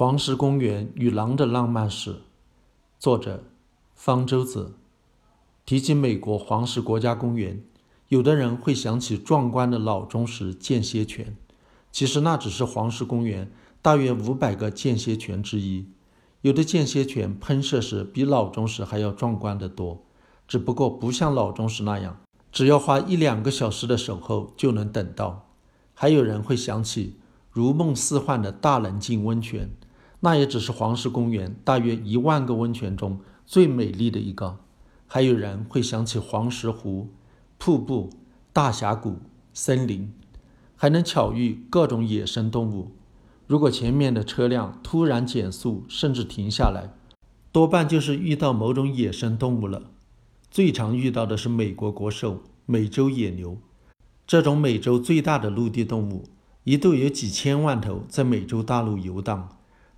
黄石公园与狼的浪漫史，作者方舟子。提起美国黄石国家公园，有的人会想起壮观的老钟石间歇泉，其实那只是黄石公园大约五百个间歇泉之一。有的间歇泉喷射时比老钟石还要壮观得多，只不过不像老钟石那样，只要花一两个小时的守候就能等到。还有人会想起如梦似幻的大棱镜温泉，那也只是黄石公园大约一万个温泉中最美丽的一个。还有人会想起黄石湖、瀑布、大峡谷、森林，还能巧遇各种野生动物。如果前面的车辆突然减速，甚至停下来，多半就是遇到某种野生动物了。最常遇到的是美国国兽美洲野牛，这种美洲最大的陆地动物，一度有几千万头在美洲大陆游荡，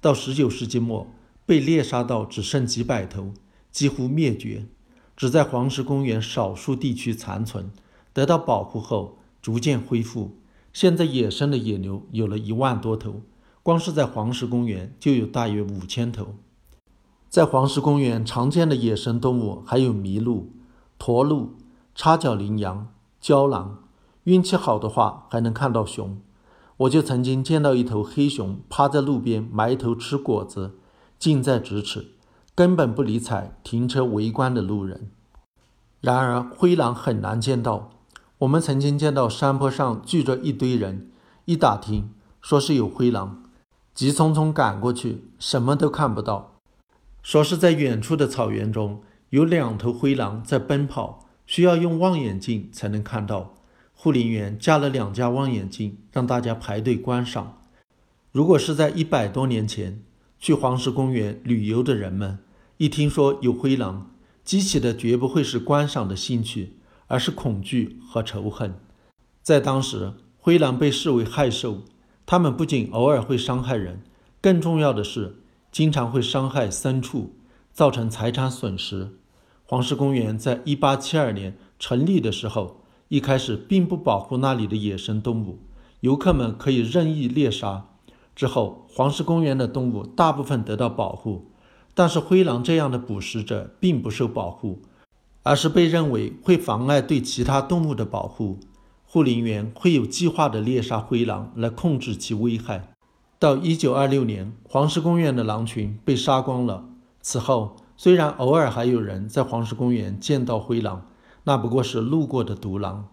到19世纪末被猎杀到只剩几百头，几乎灭绝，只在黄石公园少数地区残存，得到保护后逐渐恢复。现在野生的野牛有了一万多头。光是在黄石公园就有大约五千头。在黄石公园常见的野生动物还有麋鹿、驼鹿、叉角羚羊、郊狼，运气好的话还能看到熊。我就曾经见到一头黑熊趴在路边埋头吃果子，近在咫尺，根本不理睬停车围观的路人。然而灰狼很难见到。我们曾经见到山坡上聚着一堆人，一打听说是有灰狼。急匆匆赶过去，什么都看不到。说是在远处的草原中有两头灰狼在奔跑，需要用望远镜才能看到。护林员架了两架望远镜，让大家排队观赏。如果是在一百多年前去黄石公园旅游的人们，一听说有灰狼，激起的绝不会是观赏的兴趣，而是恐惧和仇恨。在当时，灰狼被视为害兽。它们不仅偶尔会伤害人，更重要的是，经常会伤害牲畜，造成财产损失。黄石公园在一八七二年成立的时候，一开始并不保护那里的野生动物，游客们可以任意猎杀。之后，黄石公园的动物大部分得到保护，但是灰狼这样的捕食者并不受保护，而是被认为会妨碍对其他动物的保护。护林员会有计划地猎杀灰狼来控制其危害。到1926年，黄石公园的狼群被杀光了。此后，虽然偶尔还有人在黄石公园见到灰狼，那不过是路过的独狼。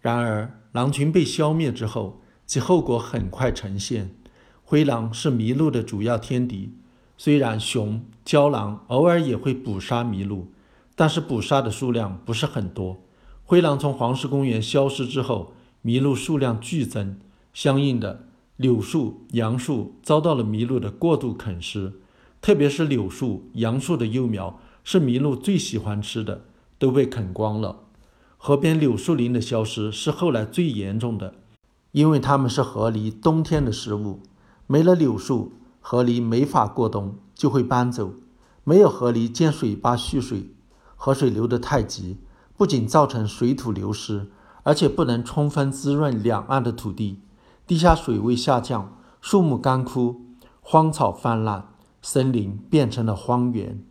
然而，狼群被消灭之后，其后果很快呈现。灰狼是麋鹿的主要天敌，虽然熊、郊狼偶尔也会捕杀麋鹿，但是捕杀的数量不是很多。灰狼从黄石公园消失之后，麋鹿数量剧增，相应的，柳树、杨树遭到了麋鹿的过度啃食，特别是柳树、杨树的幼苗是麋鹿最喜欢吃的，都被啃光了。河边柳树林的消失是后来最严重的，因为它们是河狸冬天的食物，没了柳树，河狸没法过冬，就会搬走。没有河狸建水坝蓄水，河水流得太急。不仅造成水土流失，而且不能充分滋润两岸的土地，地下水位下降，树木干枯，荒草泛滥，森林变成了荒原。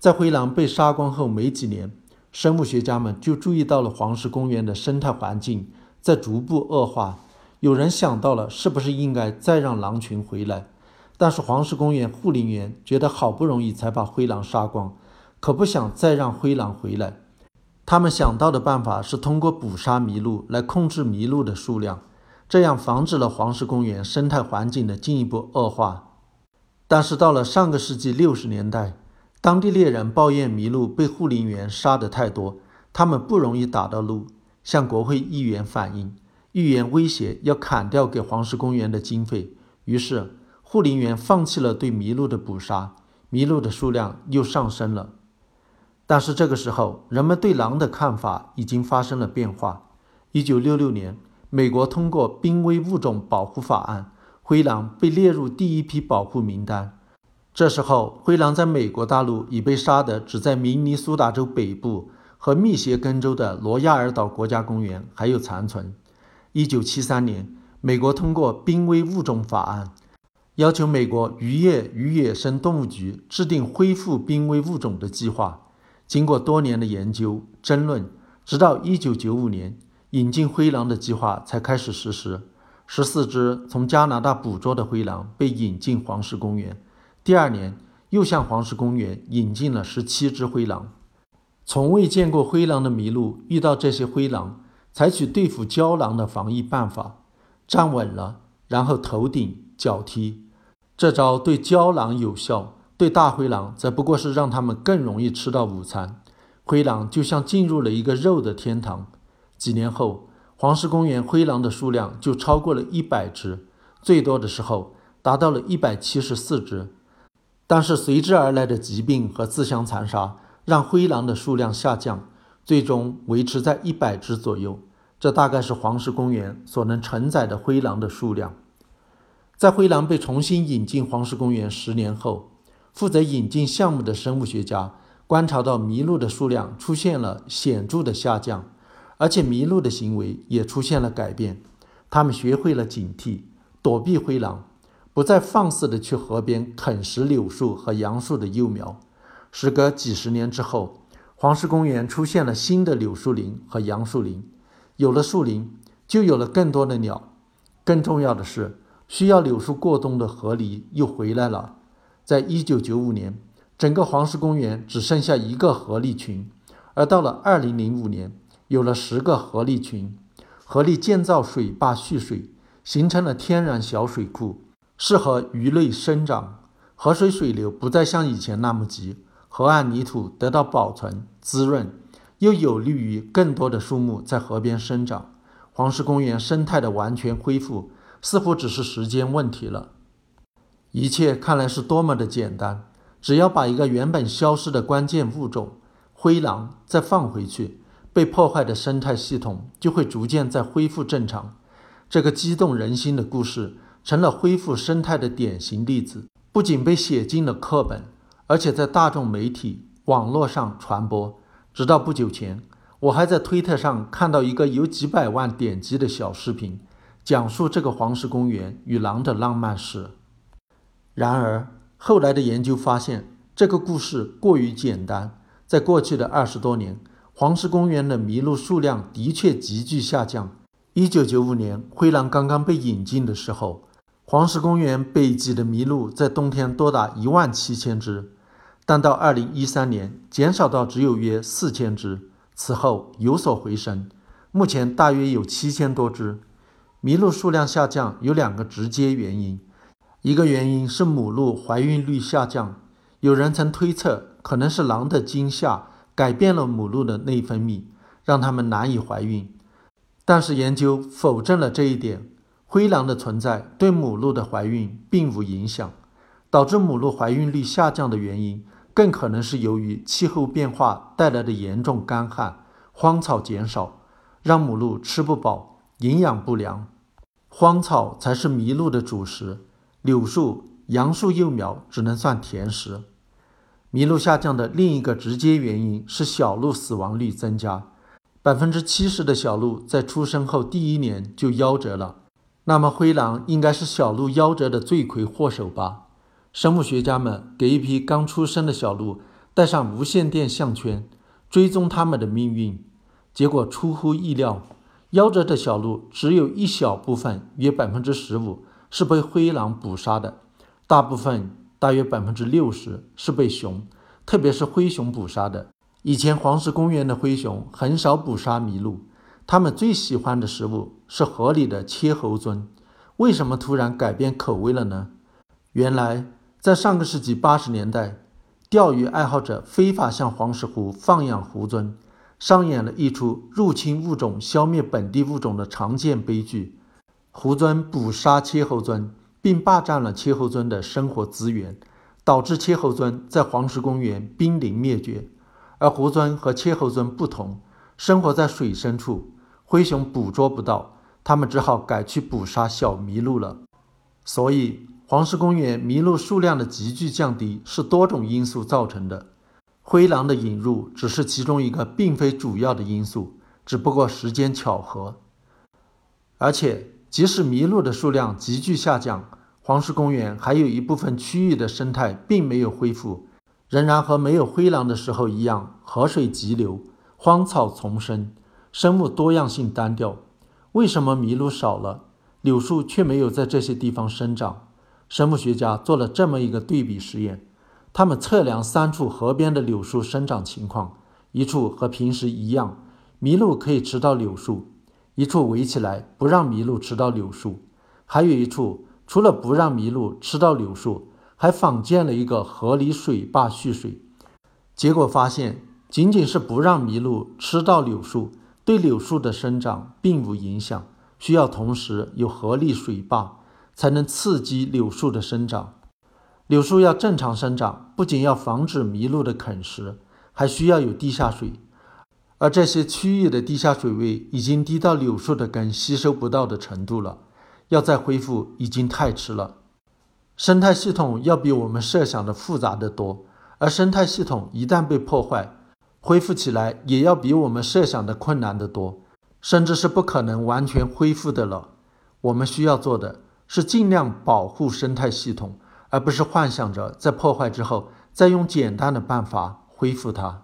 在灰狼被杀光后没几年，生物学家们就注意到了黄石公园的生态环境在逐步恶化。有人想到了是不是应该再让狼群回来，但是黄石公园护林员觉得好不容易才把灰狼杀光，可不想再让灰狼回来。他们想到的办法是通过捕杀麋鹿来控制麋鹿的数量，这样防止了黄石公园生态环境的进一步恶化。但是到了上个世纪六十年代，当地猎人抱怨麋鹿被护林员杀得太多，他们不容易打到鹿，向国会议员反映，议员威胁要砍掉给黄石公园的经费。于是护林员放弃了对麋鹿的捕杀，麋鹿的数量又上升了。但是这个时候，人们对狼的看法已经发生了变化。一九六六年，美国通过《濒危物种保护法案》，灰狼被列入第一批保护名单。这时候，灰狼在美国大陆已被杀的只在明尼苏达州北部和密歇根州的罗亚尔岛国家公园还有残存。一九七三年，美国通过《濒危物种法案》，要求美国渔业与野生动物局制定恢复濒危物种的计划。经过多年的研究争论，直到1995年，引进灰狼的计划才开始实施。十四只从加拿大捕捉的灰狼被引进黄石公园。第二年，又向黄石公园引进了十七只灰狼。从未见过灰狼的麋鹿遇到这些灰狼，采取对付郊狼的防疫办法：站稳了，然后头顶脚踢。这招对郊狼有效，对大灰狼则不过是让它们更容易吃到午餐。灰狼就像进入了一个肉的天堂。几年后，黄石公园灰狼的数量就超过了一百只，最多的时候达到了一百七十四只。但是随之而来的疾病和自相残杀，让灰狼的数量下降，最终维持在一百只左右。这大概是黄石公园所能承载的灰狼的数量。在灰狼被重新引进黄石公园十年后，负责引进项目的生物学家观察到麋鹿的数量出现了显著的下降，而且麋鹿的行为也出现了改变。他们学会了警惕、躲避灰狼，不再放肆地去河边啃食柳树和杨树的幼苗。时隔几十年之后，黄石公园出现了新的柳树林和杨树林。有了树林，就有了更多的鸟。更重要的是。需要柳树过冬的河狸又回来了。在一九九五年，整个黄石公园只剩下一个河狸群，而到了二零零五年，有了十个河狸群。河狸建造水坝蓄水，形成了天然小水库，适合鱼类生长。河水水流不再像以前那么急，河岸泥土得到保存滋润，又有利于更多的树木在河边生长。黄石公园生态的完全恢复。似乎只是时间问题了。一切看来是多么的简单，只要把一个原本消失的关键物种——灰狼再放回去，被破坏的生态系统就会逐渐再恢复正常。这个激动人心的故事成了恢复生态的典型例子，不仅被写进了课本，而且在大众媒体、网络上传播。直到不久前，我还在推特上看到一个有几百万点击的小视频。讲述这个黄石公园与狼的浪漫史。然而，后来的研究发现，这个故事过于简单。在过去的二十多年，黄石公园的麋鹿数量的确急剧下降。一九九五年，灰狼刚刚被引进的时候，黄石公园北极的麋鹿在冬天多达一万七千只，但到二零一三年，减少到只有约四千只，此后有所回升，目前大约有七千多只。麋鹿数量下降有两个直接原因，一个原因是母鹿怀孕率下降，有人曾推测可能是狼的惊吓改变了母鹿的内分泌，让它们难以怀孕。但是研究否证了这一点，灰狼的存在对母鹿的怀孕并无影响。导致母鹿怀孕率下降的原因，更可能是由于气候变化带来的严重干旱，荒草减少，让母鹿吃不饱，营养不良。荒草才是麋鹿的主食，柳树、杨树幼苗只能算甜食。麋鹿下降的另一个直接原因是小鹿死亡率增加，百分之七十的小鹿在出生后第一年就夭折了。那么灰狼应该是小鹿夭折的罪魁祸首吧？生物学家们给一批刚出生的小鹿戴上无线电项圈，追踪它们的命运，结果出乎意料。夭折的小鹿只有一小部分，约百分之十五是被灰狼捕杀的，大部分大约百分之六十是被熊，特别是灰熊捕杀的。以前黄石公园的灰熊很少捕杀麋鹿，他们最喜欢的食物是河里的切猴鳟。为什么突然改变口味了呢？原来，在上个世纪八十年代，钓鱼爱好者非法向黄石湖放养狐鳟。上演了一出入侵物种消灭本地物种的常见悲剧。狐鳟捕杀切猴鳟，并霸占了切猴鳟的生活资源，导致切猴鳟在黄石公园濒临灭绝。而狐鳟和切猴鳟不同，生活在水深处，灰熊捕捉不到，它们只好改去捕杀小麋鹿了。所以，黄石公园麋鹿数量的急剧降低是多种因素造成的。灰狼的引入只是其中一个，并非主要的因素，只不过时间巧合。而且，即使麋鹿的数量急剧下降，黄石公园还有一部分区域的生态并没有恢复，仍然和没有灰狼的时候一样，河水急流，荒草丛生，生物多样性单调。为什么麋鹿少了，柳树却没有在这些地方生长？生物学家做了这么一个对比实验，他们测量三处河边的柳树生长情况，一处和平时一样，麋鹿可以吃到柳树；一处围起来不让麋鹿吃到柳树，还有一处。除了不让麋鹿吃到柳树，还仿建了一个河里水坝蓄水。结果发现，仅仅是不让麋鹿吃到柳树，对柳树的生长并无影响。需要同时有合力水坝，才能刺激柳树的生长。柳树要正常生长，不仅要防止麋鹿的啃食，还需要有地下水。而这些区域的地下水位已经低到柳树的根吸收不到的程度了。要再恢复已经太迟了。生态系统要比我们设想的复杂得多，而生态系统一旦被破坏，恢复起来也要比我们设想的困难得多，甚至是不可能完全恢复的了。我们需要做的是尽量保护生态系统，而不是幻想着在破坏之后再用简单的办法恢复它。